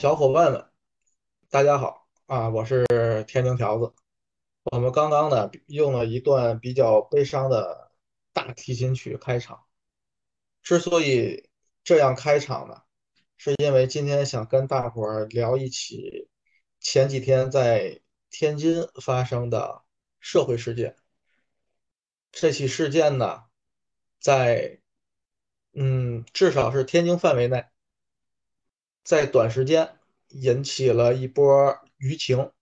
小伙伴们，大家好啊！我是天津条子。我们刚刚呢用了一段比较悲伤的大提琴曲开场。之所以这样开场呢，是因为今天想跟大伙儿聊一起前几天在天津发生的社会事件。这起事件呢，在嗯，至少是天津范围内。在短时间引起了一波舆情。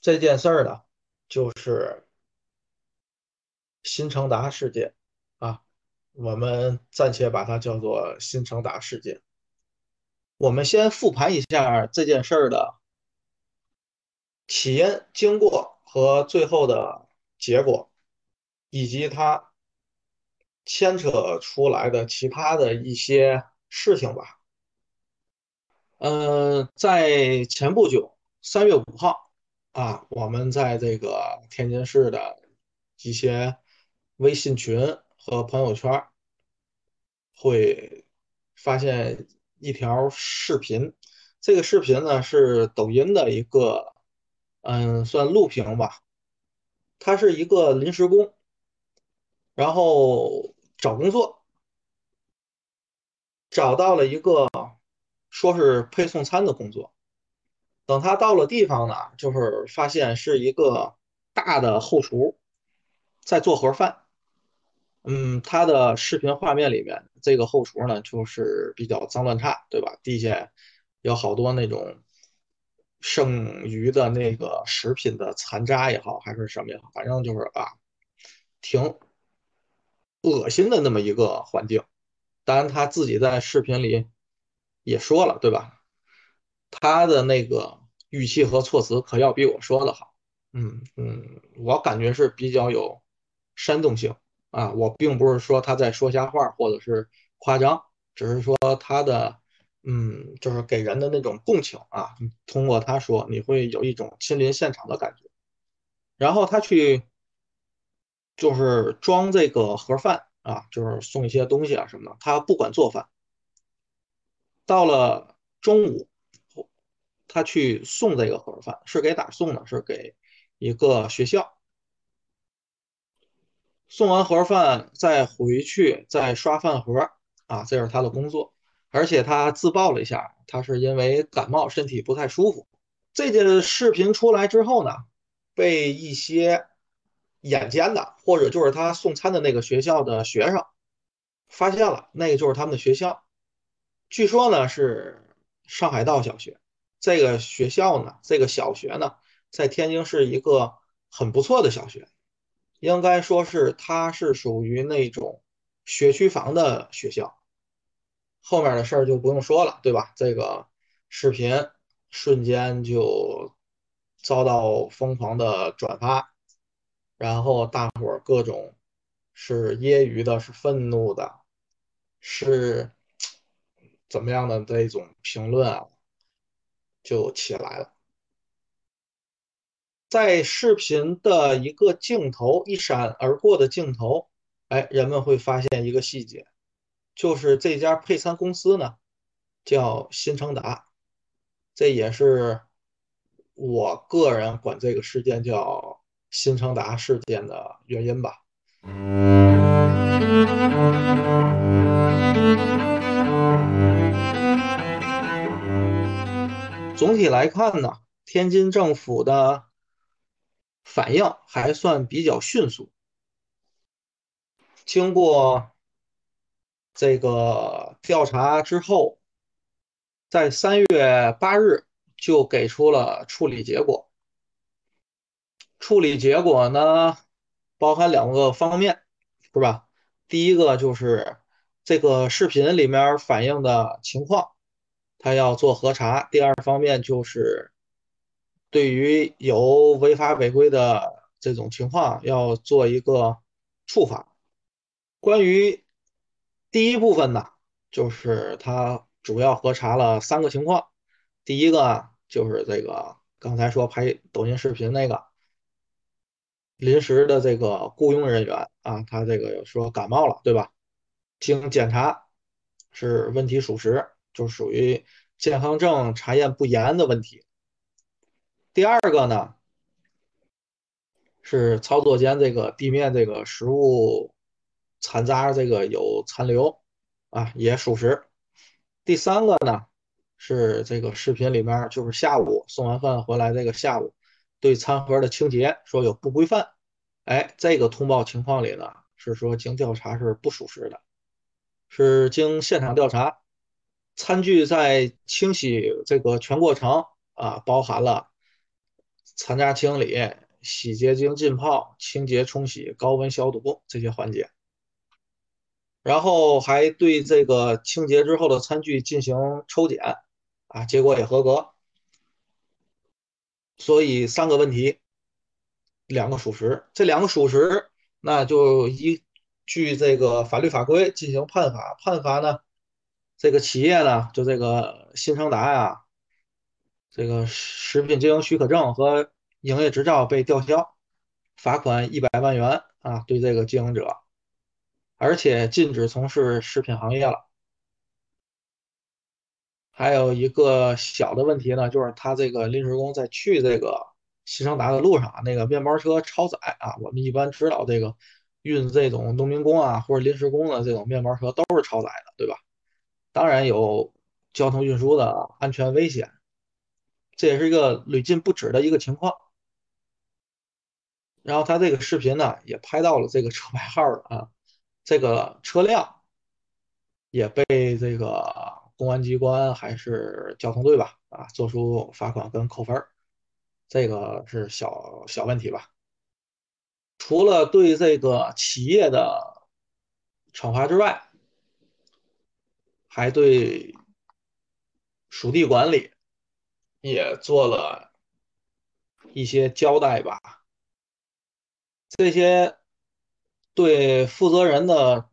这件事儿呢，就是新城达事件啊，我们暂且把它叫做新城达事件。我们先复盘一下这件事儿的起因、经过和最后的结果，以及它牵扯出来的其他的一些事情吧。呃，在前不久，三月五号啊，我们在这个天津市的一些微信群和朋友圈会发现一条视频。这个视频呢是抖音的一个，嗯，算录屏吧。他是一个临时工，然后找工作，找到了一个。说是配送餐的工作，等他到了地方呢，就是发现是一个大的后厨在做盒饭。嗯，他的视频画面里面，这个后厨呢就是比较脏乱差，对吧？地下有好多那种剩余的那个食品的残渣也好，还是什么也好，反正就是啊，挺恶心的那么一个环境。当然，他自己在视频里。也说了，对吧？他的那个语气和措辞可要比我说的好。嗯嗯，我感觉是比较有煽动性啊。我并不是说他在说瞎话或者是夸张，只是说他的嗯，就是给人的那种共情啊。通过他说，你会有一种亲临现场的感觉。然后他去就是装这个盒饭啊，就是送一些东西啊什么的。他不管做饭。到了中午，他去送这个盒饭，是给哪送呢？是给一个学校。送完盒饭再回去再刷饭盒啊，这是他的工作。而且他自曝了一下，他是因为感冒，身体不太舒服。这件视频出来之后呢，被一些眼尖的，或者就是他送餐的那个学校的学生发现了，那个就是他们的学校。据说呢是上海道小学，这个学校呢，这个小学呢，在天津是一个很不错的小学，应该说是它是属于那种学区房的学校。后面的事儿就不用说了，对吧？这个视频瞬间就遭到疯狂的转发，然后大伙儿各种是揶揄的，是愤怒的，是。怎么样的这种评论啊，就起来了。在视频的一个镜头一闪而过的镜头，哎，人们会发现一个细节，就是这家配餐公司呢叫新成达，这也是我个人管这个事件叫新成达事件的原因吧。嗯体来看呢，天津政府的反应还算比较迅速。经过这个调查之后，在三月八日就给出了处理结果。处理结果呢，包含两个方面，是吧？第一个就是这个视频里面反映的情况。他要做核查，第二方面就是对于有违法违规的这种情况，要做一个处罚。关于第一部分呢，就是他主要核查了三个情况。第一个就是这个刚才说拍抖音视频那个临时的这个雇佣人员啊，他这个说感冒了，对吧？经检查是问题属实。就属于健康证查验不严的问题。第二个呢，是操作间这个地面这个食物残渣这个有残留啊，也属实。第三个呢，是这个视频里面就是下午送完饭回来这个下午对餐盒的清洁说有不规范，哎，这个通报情况里呢是说经调查是不属实的，是经现场调查，餐具在清洗这个全过程啊，包含了残渣清理。洗洁精浸泡、清洁冲洗、高温消毒这些环节，然后还对这个清洁之后的餐具进行抽检，啊，结果也合格。所以三个问题，两个属实，这两个属实，那就依据这个法律法规进行判罚。判罚呢，这个企业呢，就这个新胜达呀，这个食品经营许可证和。营业执照被吊销，罚款一百万元啊！对这个经营者，而且禁止从事食品行业了。还有一个小的问题呢，就是他这个临时工在去这个西双达的路上，那个面包车超载啊。我们一般知道这个运这种农民工啊或者临时工的这种面包车都是超载的，对吧？当然有交通运输的安全危险，这也是一个屡禁不止的一个情况。然后他这个视频呢，也拍到了这个车牌号了啊，这个车辆也被这个公安机关还是交通队吧啊，做出罚款跟扣分这个是小小问题吧。除了对这个企业的惩罚之外，还对属地管理也做了一些交代吧。这些对负责人的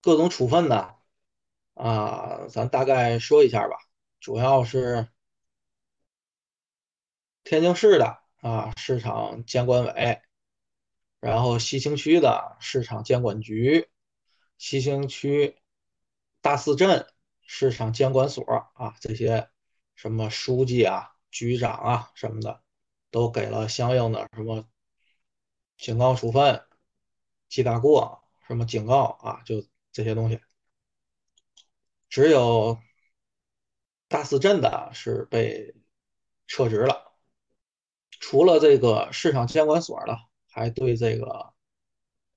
各种处分呢，啊，咱大概说一下吧。主要是天津市的啊市场监管委，然后西青区的市场监管局，西青区大寺镇市场监管所啊，这些什么书记啊、局长啊什么的，都给了相应的什么。警告处分、记大过、什么警告啊，就这些东西。只有大寺镇的是被撤职了。除了这个市场监管所呢，还对这个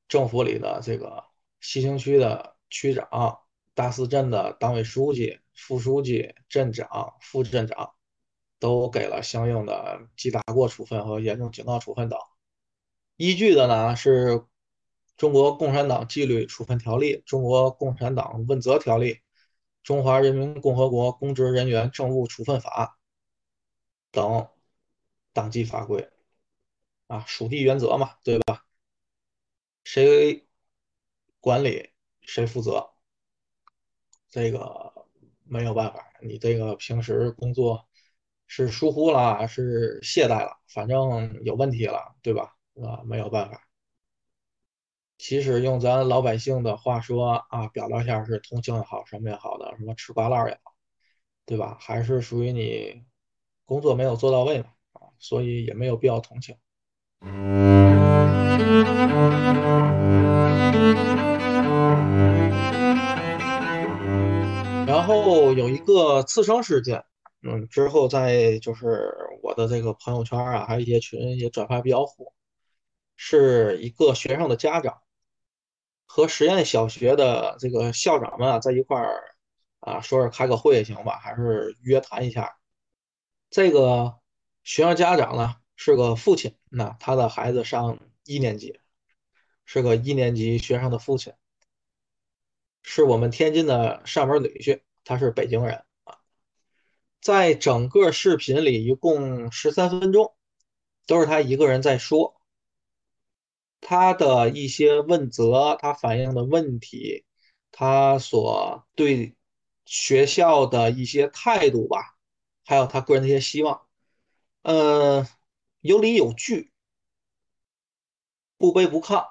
政府里的这个西青区的区长、大寺镇的党委书记、副书记、镇长、副镇长，都给了相应的记大过处分和严重警告处分等。依据的呢是《中国共产党纪律处分条例》《中国共产党问责条例》《中华人民共和国公职人员政务处分法》等党纪法规啊，属地原则嘛，对吧？谁管理谁负责，这个没有办法，你这个平时工作是疏忽了，是懈怠了，反正有问题了，对吧？啊，没有办法。其实用咱老百姓的话说啊，表达一下是同情也好，什么也好的，什么吃瓜烂也好，对吧？还是属于你工作没有做到位嘛，啊，所以也没有必要同情。然后有一个次生事件，嗯，之后在就是我的这个朋友圈啊，还有一些群也转发比较火。是一个学生的家长和实验小学的这个校长们啊在一块儿啊，说是开个会行吧，还是约谈一下。这个学生家长呢是个父亲，那他的孩子上一年级，是个一年级学生的父亲，是我们天津的上门女婿，他是北京人啊。在整个视频里一共十三分钟，都是他一个人在说。他的一些问责，他反映的问题，他所对学校的一些态度吧，还有他个人的一些希望，嗯，有理有据，不卑不亢，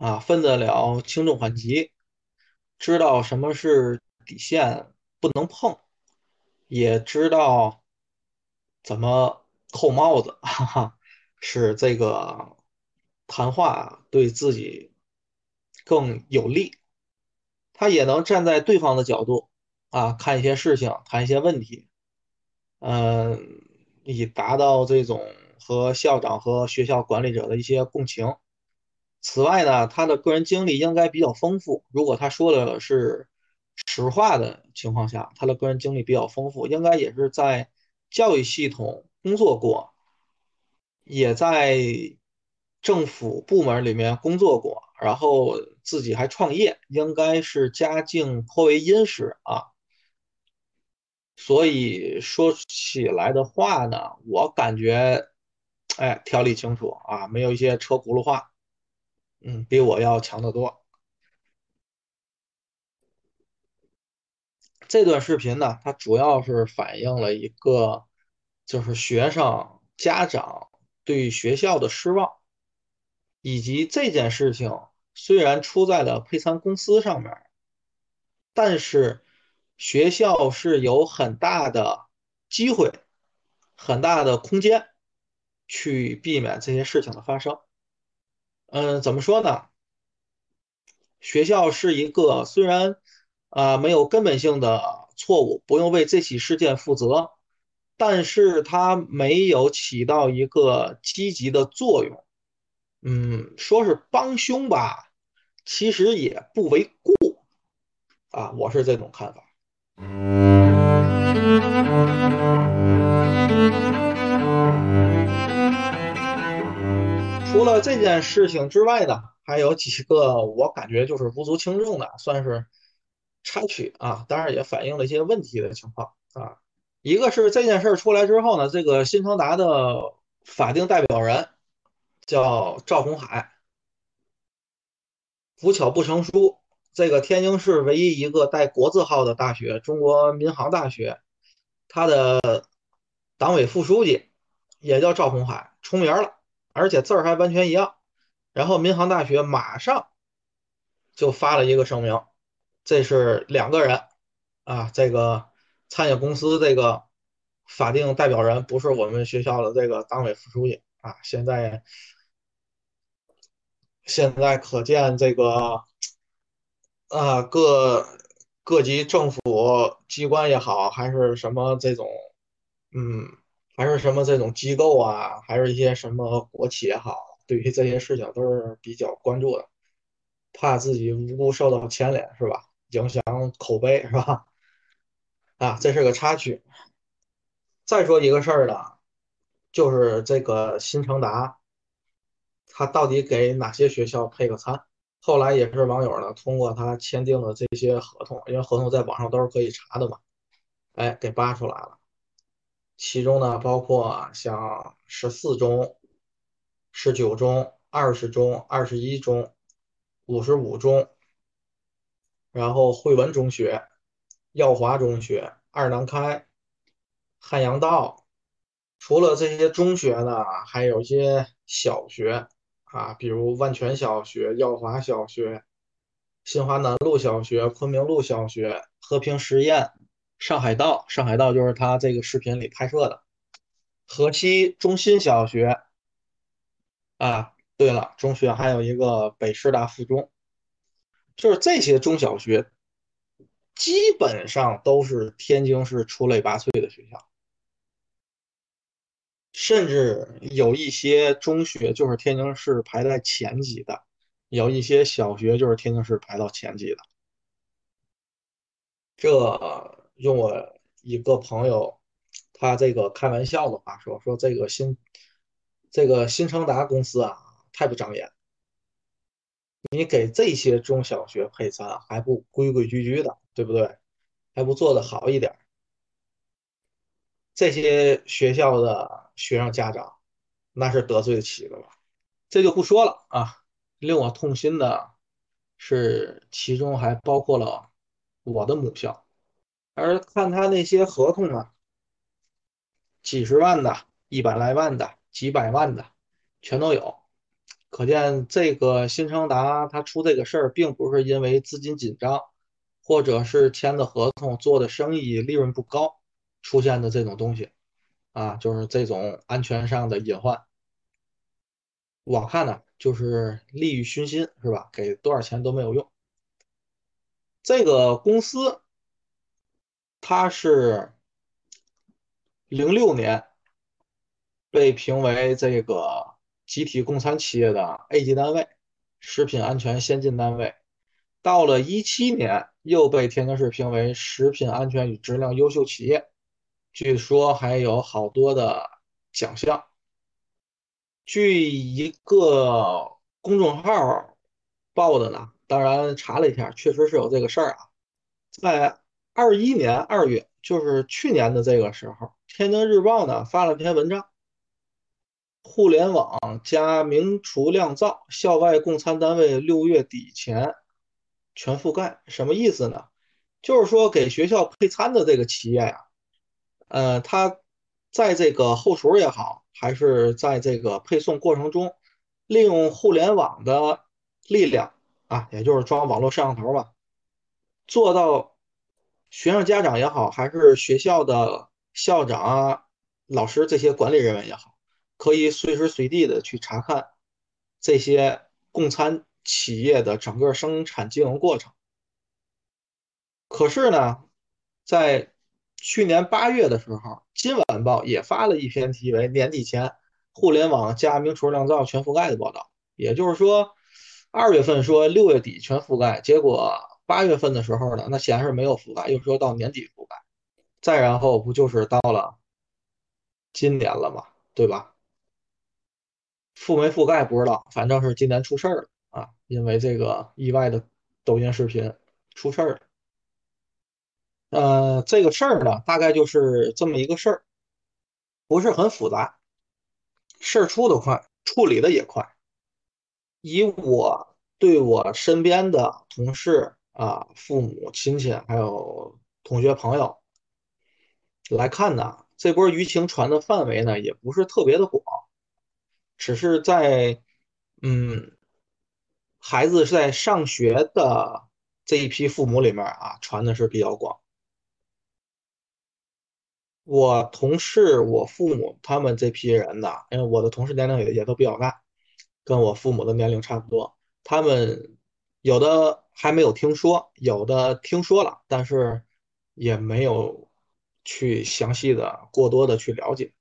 啊，分得了轻重缓急，知道什么是底线不能碰，也知道怎么扣帽子，哈哈，使这个谈话对自己更有利。他也能站在对方的角度啊，看一些事情，谈一些问题，嗯，以达到这种和校长和学校管理者的一些共情。此外呢，他的个人经历应该比较丰富。如果他说的是实话的情况下，他的个人经历比较丰富，应该也是在教育系统工作过，也在政府部门里面工作过，然后自己还创业，应该是家境颇为殷实啊。所以说起来的话呢，我感觉，哎，条理清楚啊，没有一些车轱辘话，嗯，比我要强得多。这段视频呢，它主要是反映了一个，就是学生家长对学校的失望，以及这件事情虽然出在了配餐公司上面，但是学校是有很大的机会、很大的空间去避免这些事情的发生。嗯，怎么说呢？学校是一个虽然。啊，没有根本性的错误，不用为这起事件负责，但是它没有起到一个积极的作用。嗯，说是帮凶吧，其实也不为过啊，我是这种看法。除了这件事情之外呢，还有几个我感觉就是无足轻重的，算是。插曲啊，当然也反映了一些问题的情况啊。一个是这件事出来之后呢，这个新城达的法定代表人叫赵红海，不巧不成书。这个天津市唯一一个带国字号的大学——中国民航大学，他的党委副书记也叫赵红海，出名了，而且字儿还完全一样。然后民航大学马上就发了一个声明。这是两个人啊，这个餐饮公司这个法定代表人不是我们学校的这个党委副书记啊。现在现在可见这个啊，各各级政府机关也好，还是什么这种嗯，还是什么这种机构啊，还是一些什么国企也好，对于这些事情都是比较关注的，怕自己无辜受到牵连，是吧？影响口碑是吧？啊，这是个插曲。再说一个事儿呢，就是这个新城达，他到底给哪些学校配个餐？后来也是网友呢，通过他签订的这些合同，因为合同在网上都是可以查的嘛，哎，给扒出来了。其中呢，包括像十四中、十九中、二十中、二十一中、五十五中。然后汇文中学、耀华中学、二南开、汉阳道，除了这些中学呢，还有一些小学啊，比如万泉小学、耀华小学、新华南路小学、昆明路小学、和平实验、上海道，上海道就是他这个视频里拍摄的，河西中心小学啊，对了，中学还有一个北师大附中。就是这些中小学，基本上都是天津市出类拔萃的学校，甚至有一些中学就是天津市排在前几的，有一些小学就是天津市排到前几的。这用我一个朋友，他这个开玩笑的话说，说这个新这个新成达公司啊，太不长眼。你给这些中小学配餐还不规规矩矩的，对不对？还不做的好一点，这些学校的学生家长那是得罪得起的了。这就不说了啊。令我痛心的是，其中还包括了我的母校，而看他那些合同呢，几十万的、一百来万的、几百万的，全都有。可见这个新昌达他出这个事儿，并不是因为资金紧张，或者是签的合同、做的生意利润不高出现的这种东西啊，就是这种安全上的隐患。我看呢，就是利欲熏心，是吧？给多少钱都没有用。这个公司它是零六年被评为这个集体共餐企业的 A 级单位，食品安全先进单位。到了一七年，又被天津市评为食品安全与质量优秀企业，据说还有好多的奖项。据一个公众号报的呢，当然查了一下，确实是有这个事儿啊。在二一年二月，就是去年的这个时候，天津日报呢发了篇文章：“互联网加明厨亮灶，校外供餐单位六月底前。”全覆盖什么意思呢？就是说给学校配餐的这个企业呀，呃，他在这个后厨也好，还是在这个配送过程中，利用互联网的力量啊，也就是装网络摄像头吧，做到学生家长也好，还是学校的校长啊、老师这些管理人员也好，可以随时随地的去查看这些供餐。企业的整个生产经营过程，可是呢，在去年八月的时候，《今晚报》也发了一篇题为“年底前互联网加明厨亮灶全覆盖”的报道。也就是说，二月份说六月底全覆盖，结果八月份的时候呢，那显然是没有覆盖，又说到年底覆盖，再然后不就是到了今年了嘛？对吧？覆没覆盖不知道，反正是今年出事儿了。啊，因为这个意外的抖音视频出事儿了。呃，这个事儿呢，大概就是这么一个事儿，不是很复杂，事儿出的快，处理的也快。以我对我身边的同事啊、父母亲戚还有同学朋友来看呢，这波舆情传的范围呢，也不是特别的广，只是在嗯。孩子是在上学的这一批父母里面啊，传的是比较广。我同事、我父母他们这批人呢，因为我的同事年龄也也都比较大，跟我父母的年龄差不多。他们有的还没有听说，有的听说了，但是也没有去详细的、过多的去了解。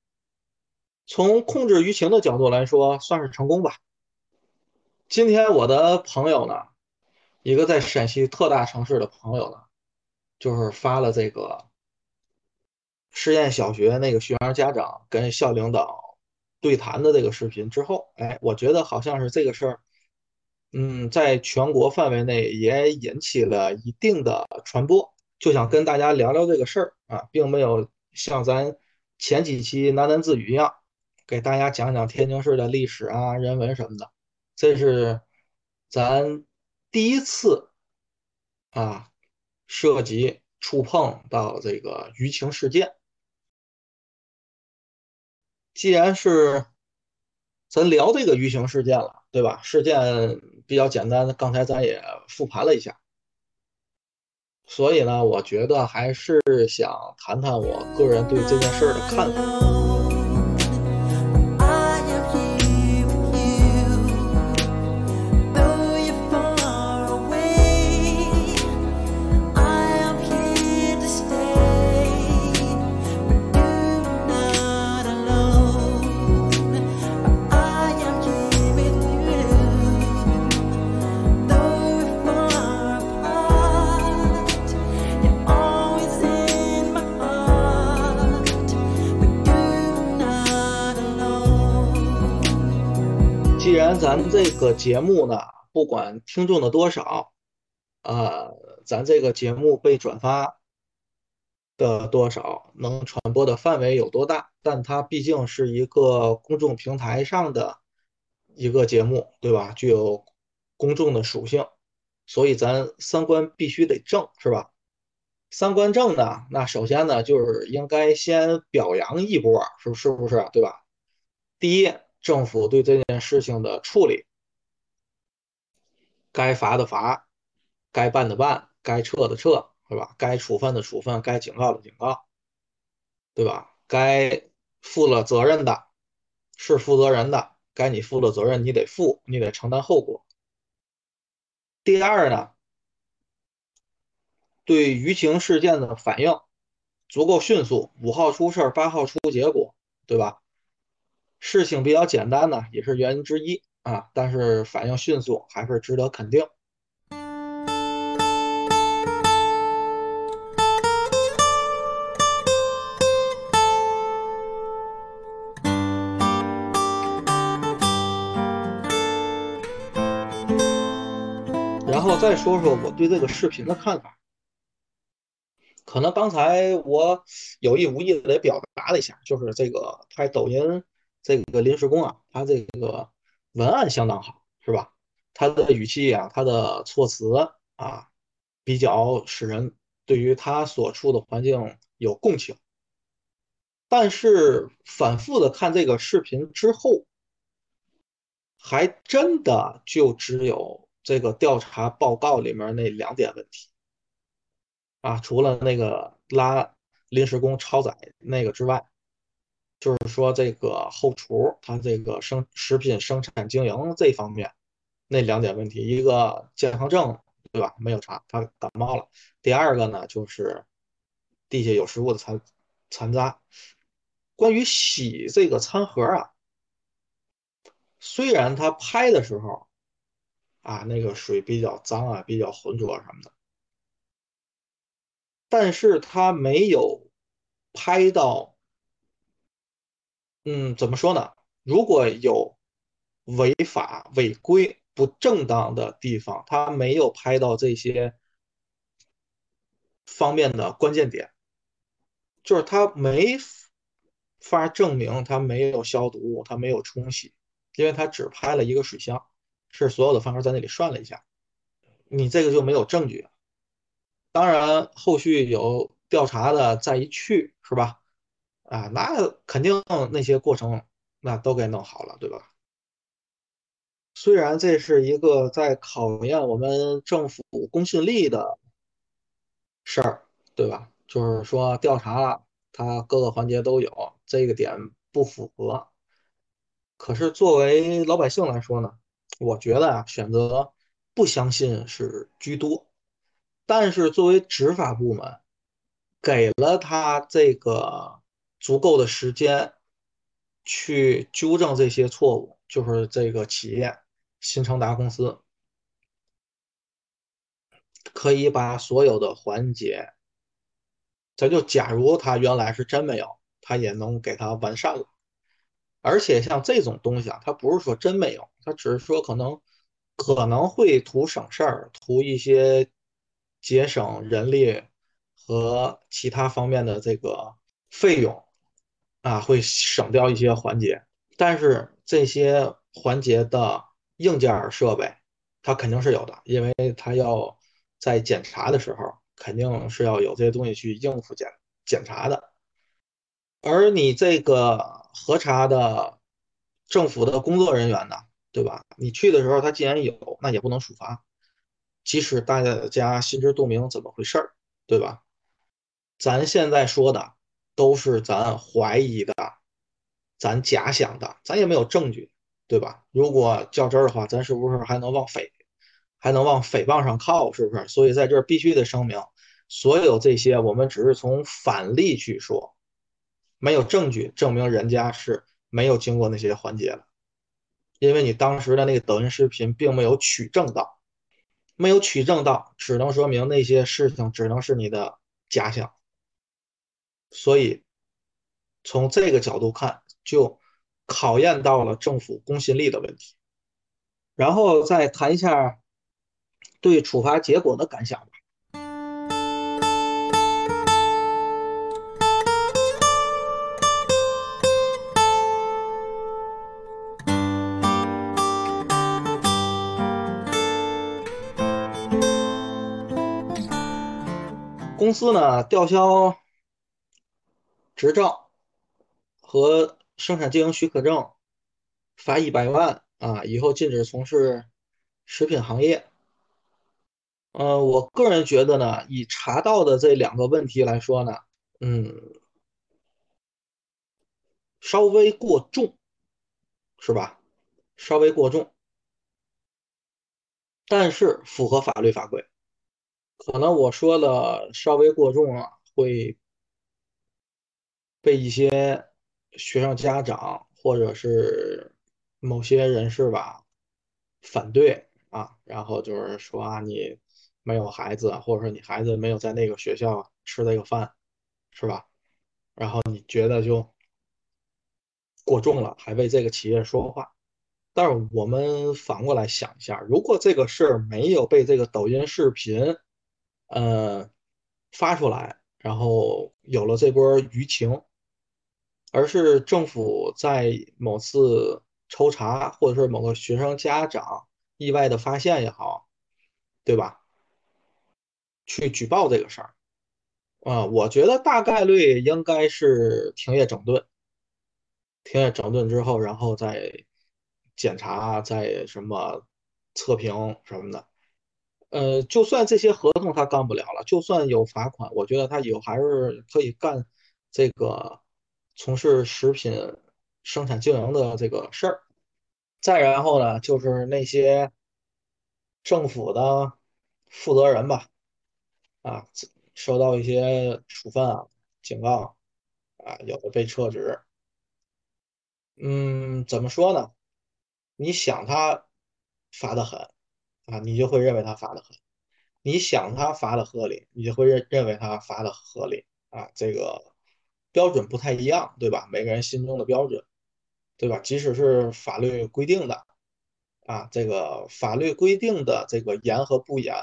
从控制舆情的角度来说，算是成功吧。今天我的朋友呢，一个在陕西特大城市的朋友呢，就是发了这个实验小学那个学员家长跟校领导对谈的这个视频之后，哎，我觉得好像是这个事儿，嗯，在全国范围内也引起了一定的传播，就想跟大家聊聊这个事儿啊，并没有像咱前几期喃喃自语一样，给大家讲讲天津市的历史啊、人文什么的。这是咱第一次啊，涉及触碰到这个舆情事件。既然是咱聊这个舆情事件了，对吧？事件比较简单，刚才咱也复盘了一下，所以呢，我觉得还是想谈谈我个人对这件事的看法。咱这个节目呢，不管听众的多少，呃，咱这个节目被转发的多少，能传播的范围有多大，但它毕竟是一个公众平台上的一个节目，对吧？具有公众的属性，所以咱三观必须得正，是吧？三观正呢，那首先呢，就是应该先表扬一波，是是不是？对吧？第一。政府对这件事情的处理，该罚的罚，该办的办，该撤的撤，是吧？该处分的处分，该警告的警告，对吧？该负了责任的是负责人的，该你负的责任你得负，你得承担后果。第二呢，对舆情事件的反应足够迅速，五号出事儿，八号出结果，对吧？事情比较简单呢，也是原因之一啊，但是反应迅速还是值得肯定。然后再说说我对这个视频的看法。可能刚才我有意无意的也表达了一下，就是这个拍抖音这个临时工啊，他这个文案相当好，是吧？他的语气啊，他的措辞啊，比较使人对于他所处的环境有共情。但是反复的看这个视频之后，还真的就只有这个调查报告里面那两点问题。啊，除了那个拉临时工超载那个之外，就是说这个后厨他这个生食品生产经营这方面那两点问题，一个健康证对吧？没有查，他感冒了。第二个呢，就是地下有食物的残残渣。关于洗这个餐盒啊，虽然他拍的时候啊，那个水比较脏啊，比较浑浊什么的。但是他没有拍到，嗯，怎么说呢？如果有违法、违规、不正当的地方，他没有拍到这些方面的关键点，就是他没法证明他没有消毒，他没有冲洗，因为他只拍了一个水箱，是所有的饭盒在那里涮了一下，你这个就没有证据。当然，后续有调查的再一去，是吧？啊，那肯定那些过程那都给弄好了，对吧？虽然这是一个在考验我们政府公信力的事儿，对吧？就是说调查了，它各个环节都有，这个点不符合。可是作为老百姓来说呢，我觉得啊，选择不相信是居多。但是作为执法部门，给了他这个足够的时间去纠正这些错误，就是这个企业新成达公司可以把所有的环节，咱就假如他原来是真没有，他也能给他完善了。而且像这种东西啊，他不是说真没有，他只是说可能可能会图省事儿，图一些。节省人力和其他方面的这个费用啊，会省掉一些环节，但是这些环节的硬件设备它肯定是有的，因为它要在检查的时候肯定是要有这些东西去应付检检查的。而你这个核查的政府的工作人员呢，对吧？你去的时候他既然有，那也不能处罚。即使大家心知肚明怎么回事儿，对吧？咱现在说的都是咱怀疑的，咱假想的，咱也没有证据，对吧？如果较真儿的话，咱是不是还能往诽，还能往诽谤上靠？是不是？所以在这儿必须得声明，所有这些我们只是从反例去说，没有证据证明人家是没有经过那些环节的，因为你当时的那个抖音视频并没有取证到。没有取证到，只能说明那些事情只能是你的假想。所以从这个角度看，就考验到了政府公信力的问题。然后再谈一下对处罚结果的感想吧。公司呢吊销执照和生产经营许可证，罚一百万啊！以后禁止从事食品行业。呃，我个人觉得呢，以查到的这两个问题来说呢，嗯，稍微过重，是吧？稍微过重，但是符合法律法规。可能我说的稍微过重了，会被一些学生家长或者是某些人士吧反对啊，然后就是说啊，你没有孩子，或者说你孩子没有在那个学校吃那个饭，是吧？然后你觉得就过重了，还为这个企业说话。但是我们反过来想一下，如果这个事儿没有被这个抖音视频，呃，发出来，然后有了这波舆情，而是政府在某次抽查，或者是某个学生家长意外的发现也好，对吧？去举报这个事儿，啊、我觉得大概率应该是停业整顿，停业整顿之后，然后再检查，再什么测评什么的。呃，就算这些合同他干不了了，就算有罚款，我觉得他以后还是可以干这个从事食品生产经营的这个事儿。再然后呢，就是那些政府的负责人吧，啊，收到一些处分啊、警告啊，有的被撤职。嗯，怎么说呢？你想他罚的狠啊，你就会认为他罚的狠。你想他罚的合理，你就会认认为他罚的合理啊，这个标准不太一样，对吧？每个人心中的标准，对吧？即使是法律规定的啊，这个法律规定的这个严和不严，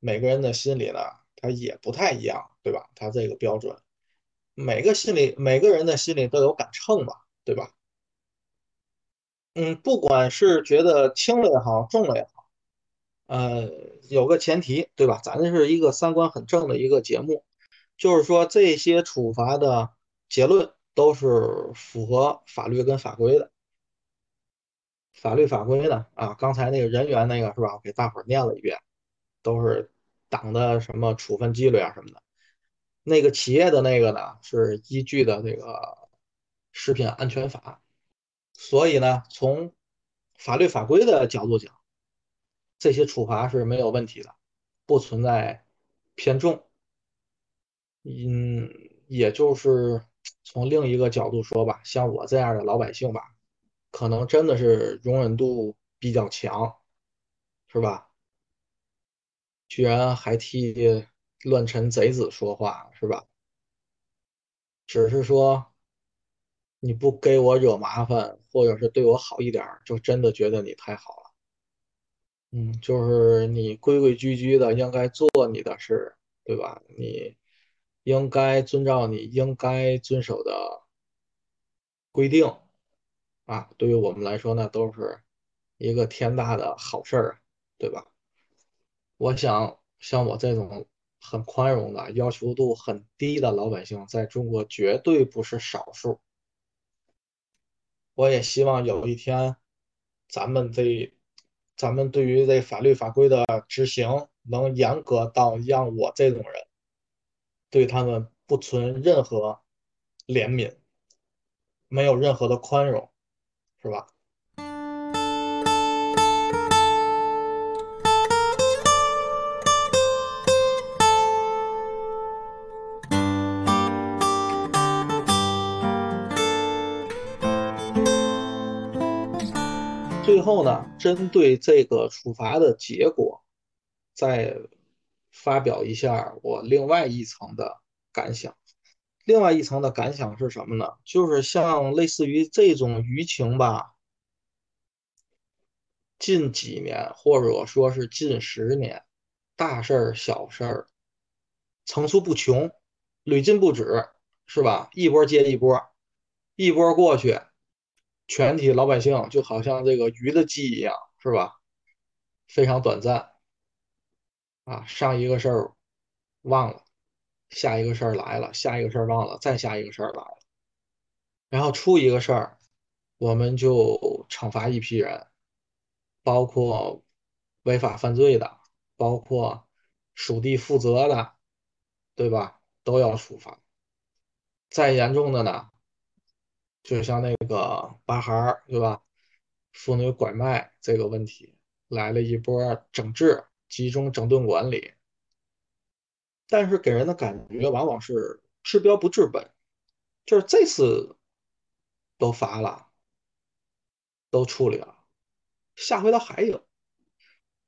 每个人的心里呢，他也不太一样，对吧？他这个标准，每个心里每个人的心里都有杆秤嘛，对吧？嗯，不管是觉得轻了也好，重了也好。呃，有个前提，对吧？咱这是一个三观很正的一个节目，就是说这些处罚的结论都是符合法律跟法规的。法律法规呢，啊，刚才那个人员那个是吧？给大伙儿念了一遍，都是党的什么处分纪律啊什么的。那个企业的那个呢，是依据的这个食品安全法，所以呢，从法律法规的角度讲。这些处罚是没有问题的，不存在偏重。嗯，也就是从另一个角度说吧，像我这样的老百姓吧，可能真的是容忍度比较强，是吧？居然还替乱臣贼子说话，是吧？只是说你不给我惹麻烦，或者是对我好一点，就真的觉得你太好了。嗯，就是你规规矩矩的应该做你的事，对吧？你应该遵照你应该遵守的规定啊。对于我们来说呢，都是一个天大的好事儿，对吧？我想像我这种很宽容的、要求度很低的老百姓，在中国绝对不是少数。我也希望有一天，咱们这咱们对于这法律法规的执行能严格到让我这种人对他们不存任何怜悯，没有任何的宽容，是吧？最后呢，针对这个处罚的结果，在发表一下我另外一层的感想。另外一层的感想是什么呢？就是像类似于这种舆情吧，近几年或者说是近十年，大事儿、小事儿层出不穷，屡禁不止，是吧？一波接一波，一波过去，全体老百姓就好像这个鱼的记忆一样，是吧？非常短暂啊，上一个事儿忘了，下一个事儿来了，下一个事儿忘了，再下一个事儿来了，然后出一个事儿，我们就惩罚一批人，包括违法犯罪的，包括属地负责的，对吧？都要处罚。再严重的呢，就像那个八孩儿，对吧？妇女拐卖这个问题，来了一波整治，集中整顿管理。但是给人的感觉往往是治标不治本，就是这次都罚了，都处理了，下回他还有。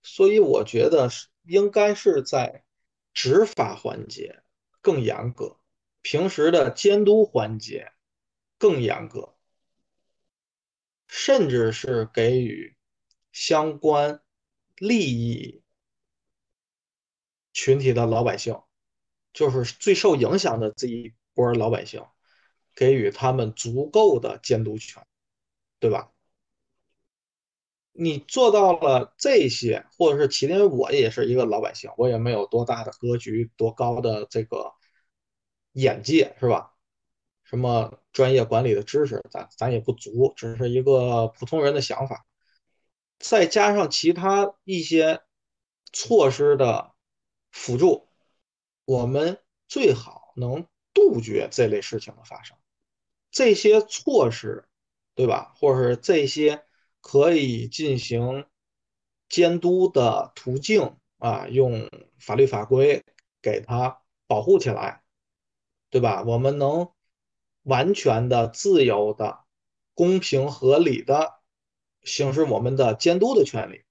所以我觉得是应该是在执法环节更严格，平时的监督环节更严格，甚至是给予相关利益群体的老百姓，就是最受影响的这一波老百姓，给予他们足够的监督权，对吧？你做到了这些，或者是其，因我也是一个老百姓，我也没有多大的格局，多高的这个眼界，是吧？什么专业管理的知识，咱咱也不足，只是一个普通人的想法。再加上其他一些措施的辅助，我们最好能杜绝这类事情的发生。这些措施，对吧？或者是这些。可以进行监督的途径啊，用法律法规给它保护起来，对吧？我们能完全的、自由的、公平合理的行使我们的监督的权利。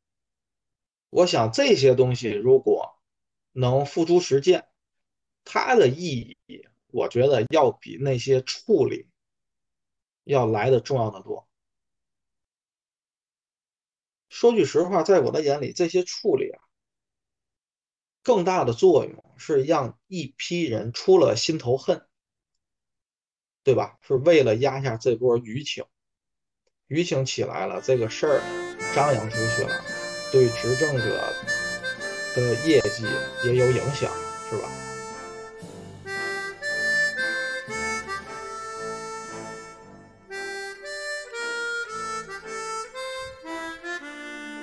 我想这些东西如果能付诸实践，它的意义，我觉得要比那些处理要来的重要的多。说句实话，在我的眼里，这些处理啊，更大的作用是让一批人出了心头恨，对吧？是为了压下这波舆情，舆情起来了，这个事儿张扬出去了，对执政者的业绩也有影响，是吧？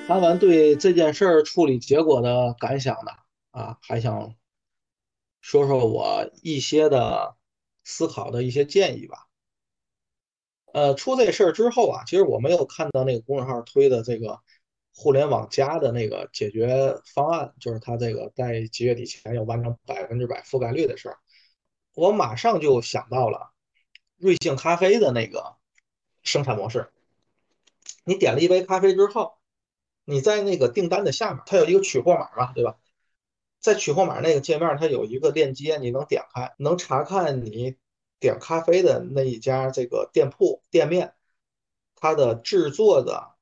谈完对这件事儿处理结果的感想呢，啊，还想说说我一些的思考的一些建议吧。呃，出这事儿之后啊，其实我没有看到那个公众号推的这个互联网加的那个解决方案，就是他这个在几月底前要完成百分之百覆盖率的事儿。我马上就想到了瑞幸咖啡的那个生产模式，你点了一杯咖啡之后。你在那个订单的下面，它有一个取货码嘛，对吧？在取货码那个界面，它有一个链接，你能点开，能查看你点咖啡的那一家这个店铺店面，它的制作的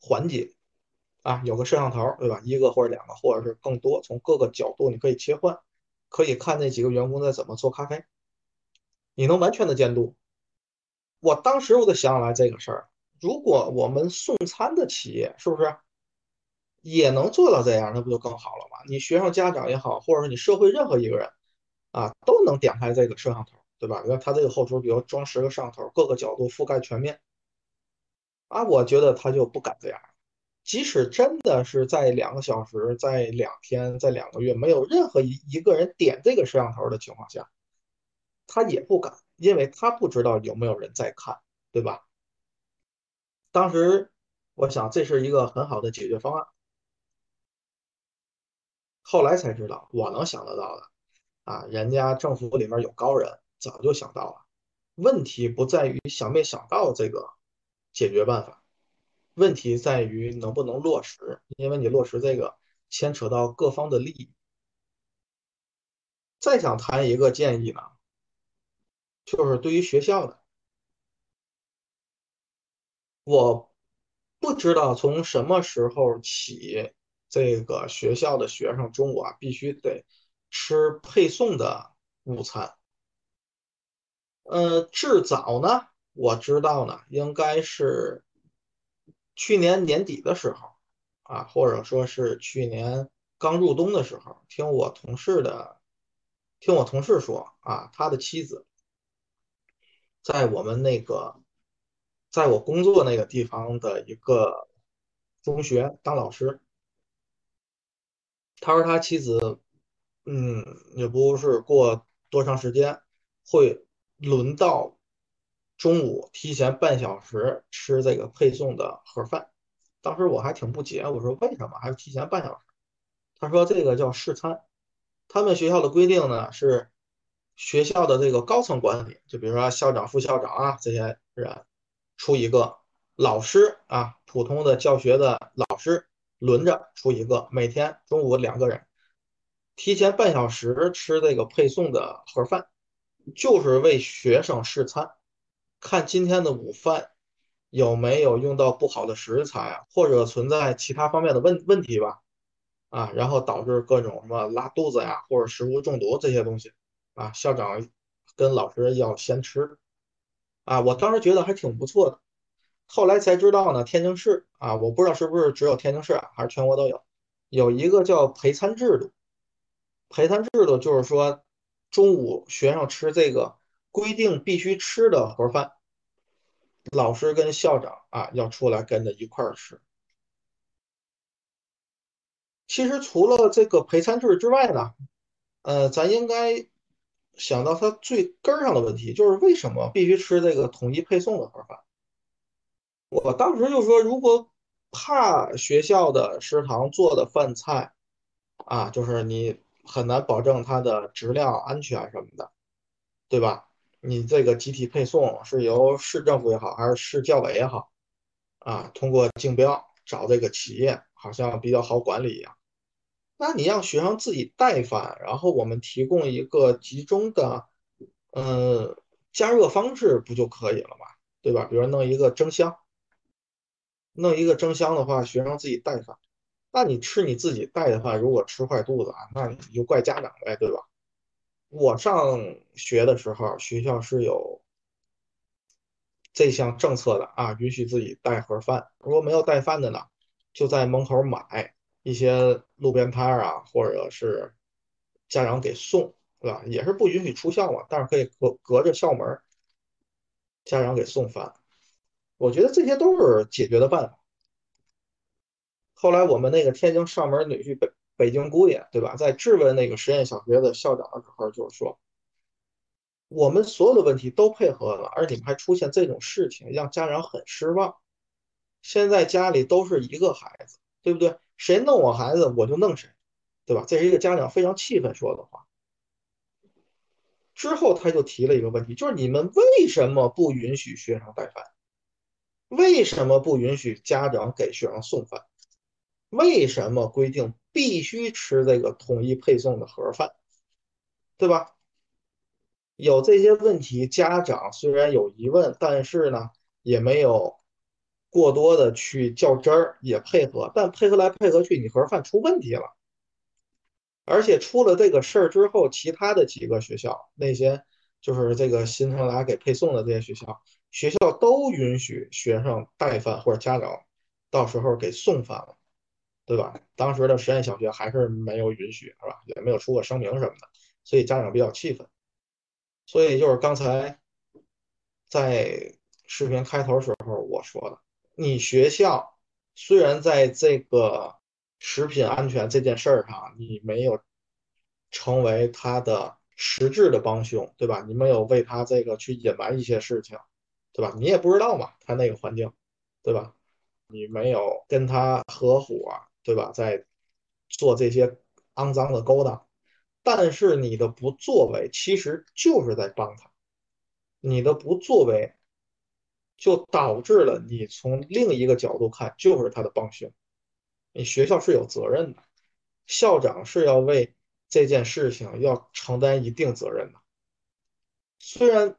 环节啊，有个摄像头，对吧？一个或者两个，或者是更多，从各个角度你可以切换，可以看那几个员工在怎么做咖啡，你能完全的监督。我当时我就想来这个事儿，如果我们送餐的企业是不是？也能做到这样，那不就更好了吗？你学生家长也好，或者说你社会任何一个人啊，都能点开这个摄像头，对吧？你看他这个后厨，比如装十个摄像头，各个角度覆盖全面啊，我觉得他就不敢这样。即使真的是在两个小时、在两天、在两个月没有任何一一个人点这个摄像头的情况下，他也不敢，因为他不知道有没有人在看，对吧？当时我想这是一个很好的解决方案。后来才知道，我能想得到的，啊，人家政府里面有高人，早就想到了。问题不在于想没想到这个解决办法，问题在于能不能落实，因为你落实这个牵扯到各方的利益。再想谈一个建议呢，就是对于学校的，我不知道从什么时候起。这个学校的学生中午啊，必须得吃配送的午餐。呃，至早呢，我知道呢，应该是去年年底的时候啊，或者说是去年刚入冬的时候，听我同事的，听我同事说啊，他的妻子在我们那个，在我工作那个地方的一个中学当老师。他说他妻子嗯，也不是过多长时间会轮到中午提前半小时吃这个配送的盒饭。当时我还挺不解，我说为什么还要提前半小时？他说这个叫试餐。他们学校的规定呢是学校的这个高层管理，就比如说校长、副校长啊这些人出一个，老师啊普通的教学的老师轮着出一个，每天中午两个人。提前半小时吃这个配送的盒饭，就是为学生试餐，看今天的午饭有没有用到不好的食材啊，或者存在其他方面的问问题吧，啊，然后导致各种什么拉肚子呀，或者食物中毒这些东西，啊，校长跟老师要先吃，啊，我当时觉得还挺不错的，后来才知道呢，天津市啊，我不知道是不是只有天津市啊，还是全国都有，有一个叫陪餐制度。陪餐制度就是说，中午学生吃这个规定必须吃的盒饭，老师跟校长啊要出来跟着一块儿吃。其实除了这个陪餐制之外呢，呃，咱应该想到它最根儿上的问题，就是为什么必须吃这个统一配送的盒饭？我当时就说，如果怕学校的食堂做的饭菜啊，就是你。很难保证它的质量安全什么的，对吧？你这个集体配送是由市政府也好，还是市教委也好，啊，通过竞标找这个企业，好像比较好管理一样。那你让学生自己带饭，然后我们提供一个集中的，嗯，加热方式不就可以了嘛？对吧？比如弄一个蒸箱，弄一个蒸箱的话，学生自己带饭。那你吃你自己带的饭，如果吃坏肚子啊，那你就怪家长呗，对吧？我上学的时候，学校是有这项政策的啊，允许自己带盒饭。如果没有带饭的呢，就在门口买一些路边摊啊，或者是家长给送，对吧？也是不允许出校嘛，但是可以隔隔着校门，家长给送饭。我觉得这些都是解决的办法。后来我们那个天津上门女婿被北京姑爷，对吧？在质问那个实验小学的校长的时候，就是说，我们所有的问题都配合了，而你们还出现这种事情，让家长很失望。现在家里都是一个孩子，对不对？谁弄我孩子，我就弄谁，对吧？这是一个家长非常气愤说的话。之后他就提了一个问题，就是你们为什么不允许学生带饭？为什么不允许家长给学生送饭？为什么规定必须吃这个统一配送的盒饭，对吧？有这些问题，家长虽然有疑问，但是呢，也没有过多的去较真儿，也配合。但配合来配合去，你盒饭出问题了，而且出了这个事儿之后，其他的几个学校，那些就是这个新生来给配送的这些学校，学校都允许学生带饭或者家长到时候给送饭了。对吧？当时的实验小学还是没有允许，是吧？也没有出过声明什么的，所以家长比较气愤。所以就是刚才在视频开头时候我说的，你学校虽然在这个食品安全这件事儿上，你没有成为他的实质的帮凶，对吧？你没有为他这个去隐瞒一些事情，对吧？你也不知道嘛，他那个环境，对吧？你没有跟他合伙。对吧？在做这些肮脏的勾当，但是你的不作为其实就是在帮他，你的不作为就导致了你从另一个角度看就是他的帮凶。你学校是有责任的，校长是要为这件事情要承担一定责任的。虽然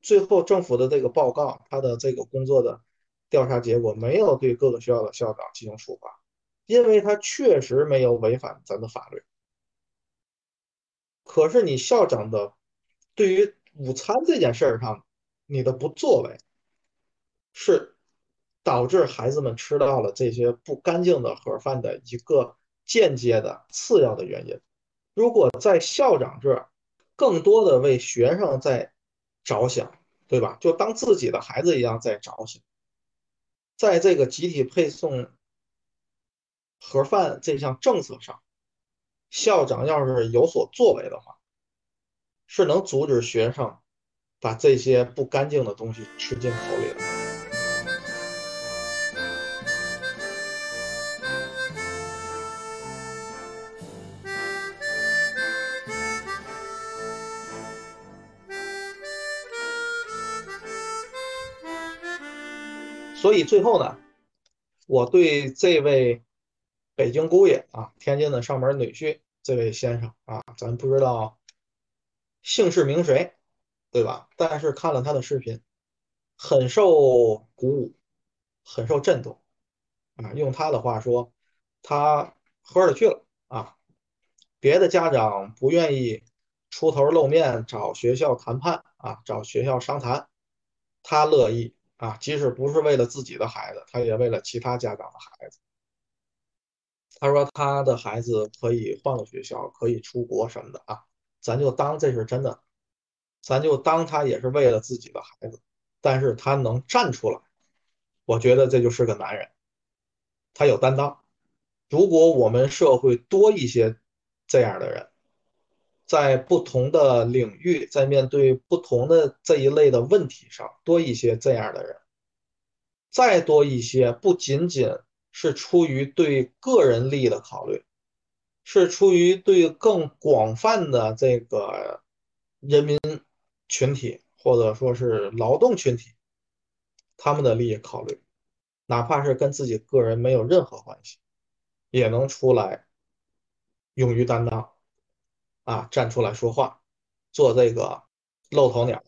最后政府的这个报告，他的这个工作的调查结果没有对各个学校的校长进行处罚。因为他确实没有违反咱的法律，可是你校长的对于午餐这件事儿上，你的不作为，是导致孩子们吃到了这些不干净的盒饭的一个间接的次要的原因。如果在校长这儿更多的为学生在着想，对吧？就当自己的孩子一样在着想，在这个集体配送。盒饭这项政策上，校长要是有所作为的话，是能阻止学生把这些不干净的东西吃进口里的。所以最后呢，我对这位北京姑爷啊，天津的上门女婿这位先生啊，咱不知道姓氏名谁，对吧？但是看了他的视频，很受鼓舞，很受震动啊。用他的话说，他喝了去了啊。别的家长不愿意出头露面找学校谈判啊，找学校商谈，他乐意。啊，即使不是为了自己的孩子，他也为了其他家长的孩子。他说他的孩子可以换个学校，可以出国什么的啊，咱就当这是真的，咱就当他也是为了自己的孩子。但是他能站出来，我觉得这就是个男人，他有担当。如果我们社会多一些这样的人，在不同的领域，在面对不同的这一类的问题上，多一些这样的人，再多一些，不仅仅是出于对个人利益的考虑，是出于对更广泛的这个人民群体或者说是劳动群体他们的利益考虑，哪怕是跟自己个人没有任何关系，也能出来勇于担当。啊，站出来说话，做这个露头鸟，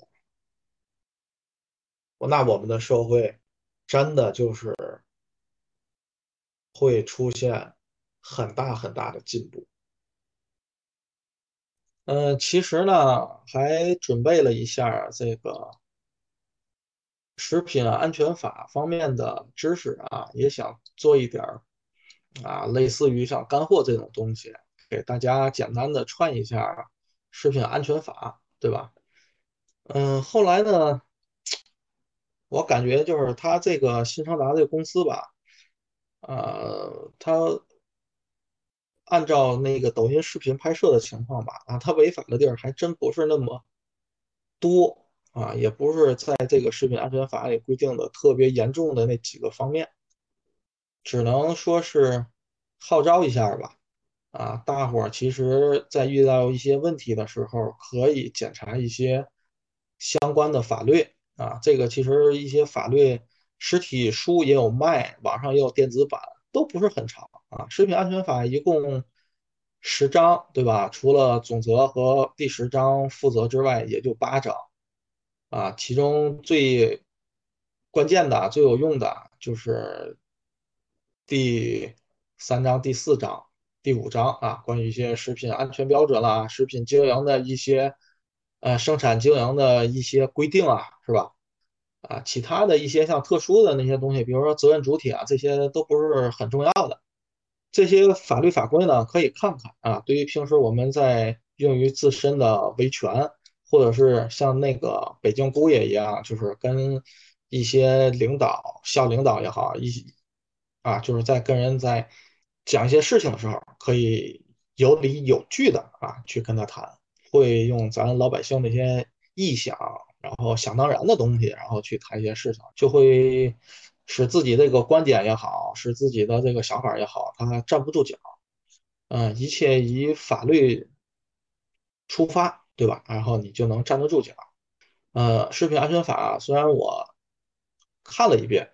那我们的社会真的就是会出现很大很大的进步。嗯，其实呢，还准备了一下这个食品安全法方面的知识啊，也想做一点啊，类似于像干货这种东西。给大家简单的串一下食品安全法，对吧？嗯，后来呢，我感觉就是他这个新昌达这个公司吧，呃，他按照那个抖音视频拍摄的情况吧，啊，他违法的地儿还真不是那么多啊，也不是在这个食品安全法里规定的特别严重的那几个方面，只能说是号召一下吧。啊，大伙儿其实，在遇到一些问题的时候，可以检查一些相关的法律啊。这个其实一些法律实体书也有卖，网上也有电子版，都不是很长啊。食品安全法一共十章，对吧？除了总则和第十章负责之外，也就八章啊。其中最关键的、最有用的就是第三章、第四章。第五章啊，关于一些食品安全标准啦，食品经营的一些呃生产经营的一些规定啊，是吧？啊，其他的一些像特殊的那些东西，比如说责任主体啊，这些都不是很重要的。这些法律法规呢，可以看看啊。对于平时我们在用于自身的维权，或者是像那个北京姑爷一样，就是跟一些领导、校领导也好，一啊，就是在跟人在。讲一些事情的时候，可以有理有据的啊去跟他谈，会用咱老百姓那些臆想，然后想当然的东西，然后去谈一些事情，就会使自己这个观点也好，使自己的这个想法也好，他站不住脚。嗯，一切以法律出发，对吧？然后你就能站得住脚。呃，食品安全法虽然我看了一遍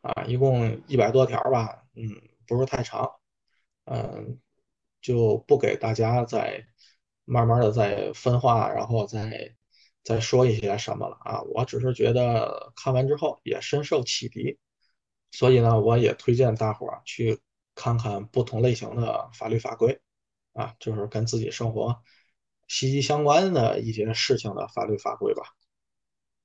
啊，一共一百多条吧，嗯，不是太长。嗯，就不给大家再慢慢的再分化，然后再再说一些什么了啊！我只是觉得看完之后也深受启迪，所以呢，我也推荐大伙儿去看看不同类型的法律法规啊，就是跟自己生活息息相关的一些事情的法律法规吧。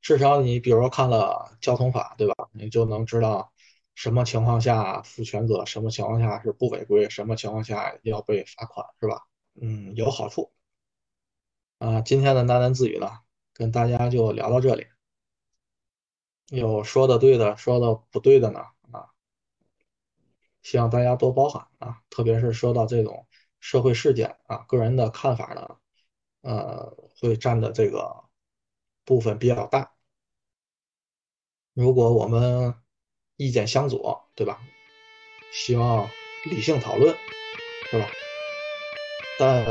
至少你比如说看了交通法，对吧？你就能知道。什么情况下负全责？什么情况下是不违规？什么情况下要被罚款？是吧？嗯，有好处。啊，今天的喃喃自语呢，跟大家就聊到这里。有说的对的，说的不对的呢，啊，希望大家多包涵啊。特别是说到这种社会事件啊，个人的看法呢，呃，会占的这个部分比较大。如果我们意见相左，对吧？希望理性讨论，是吧？但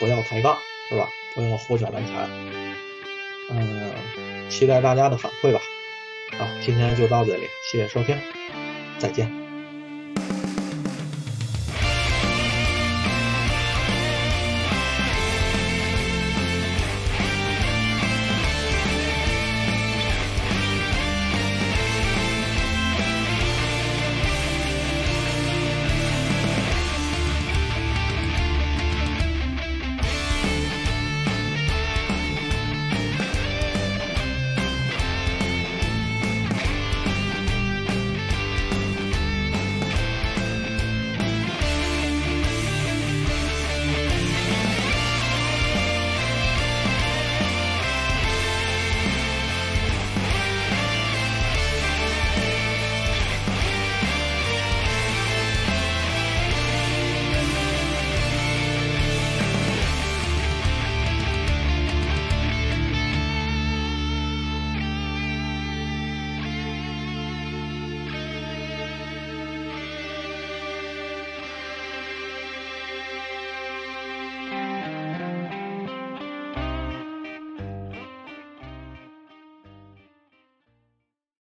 不要抬杠，是吧？不要胡搅蛮缠。嗯，期待大家的反馈吧。好，今天就到这里，谢谢收听，再见。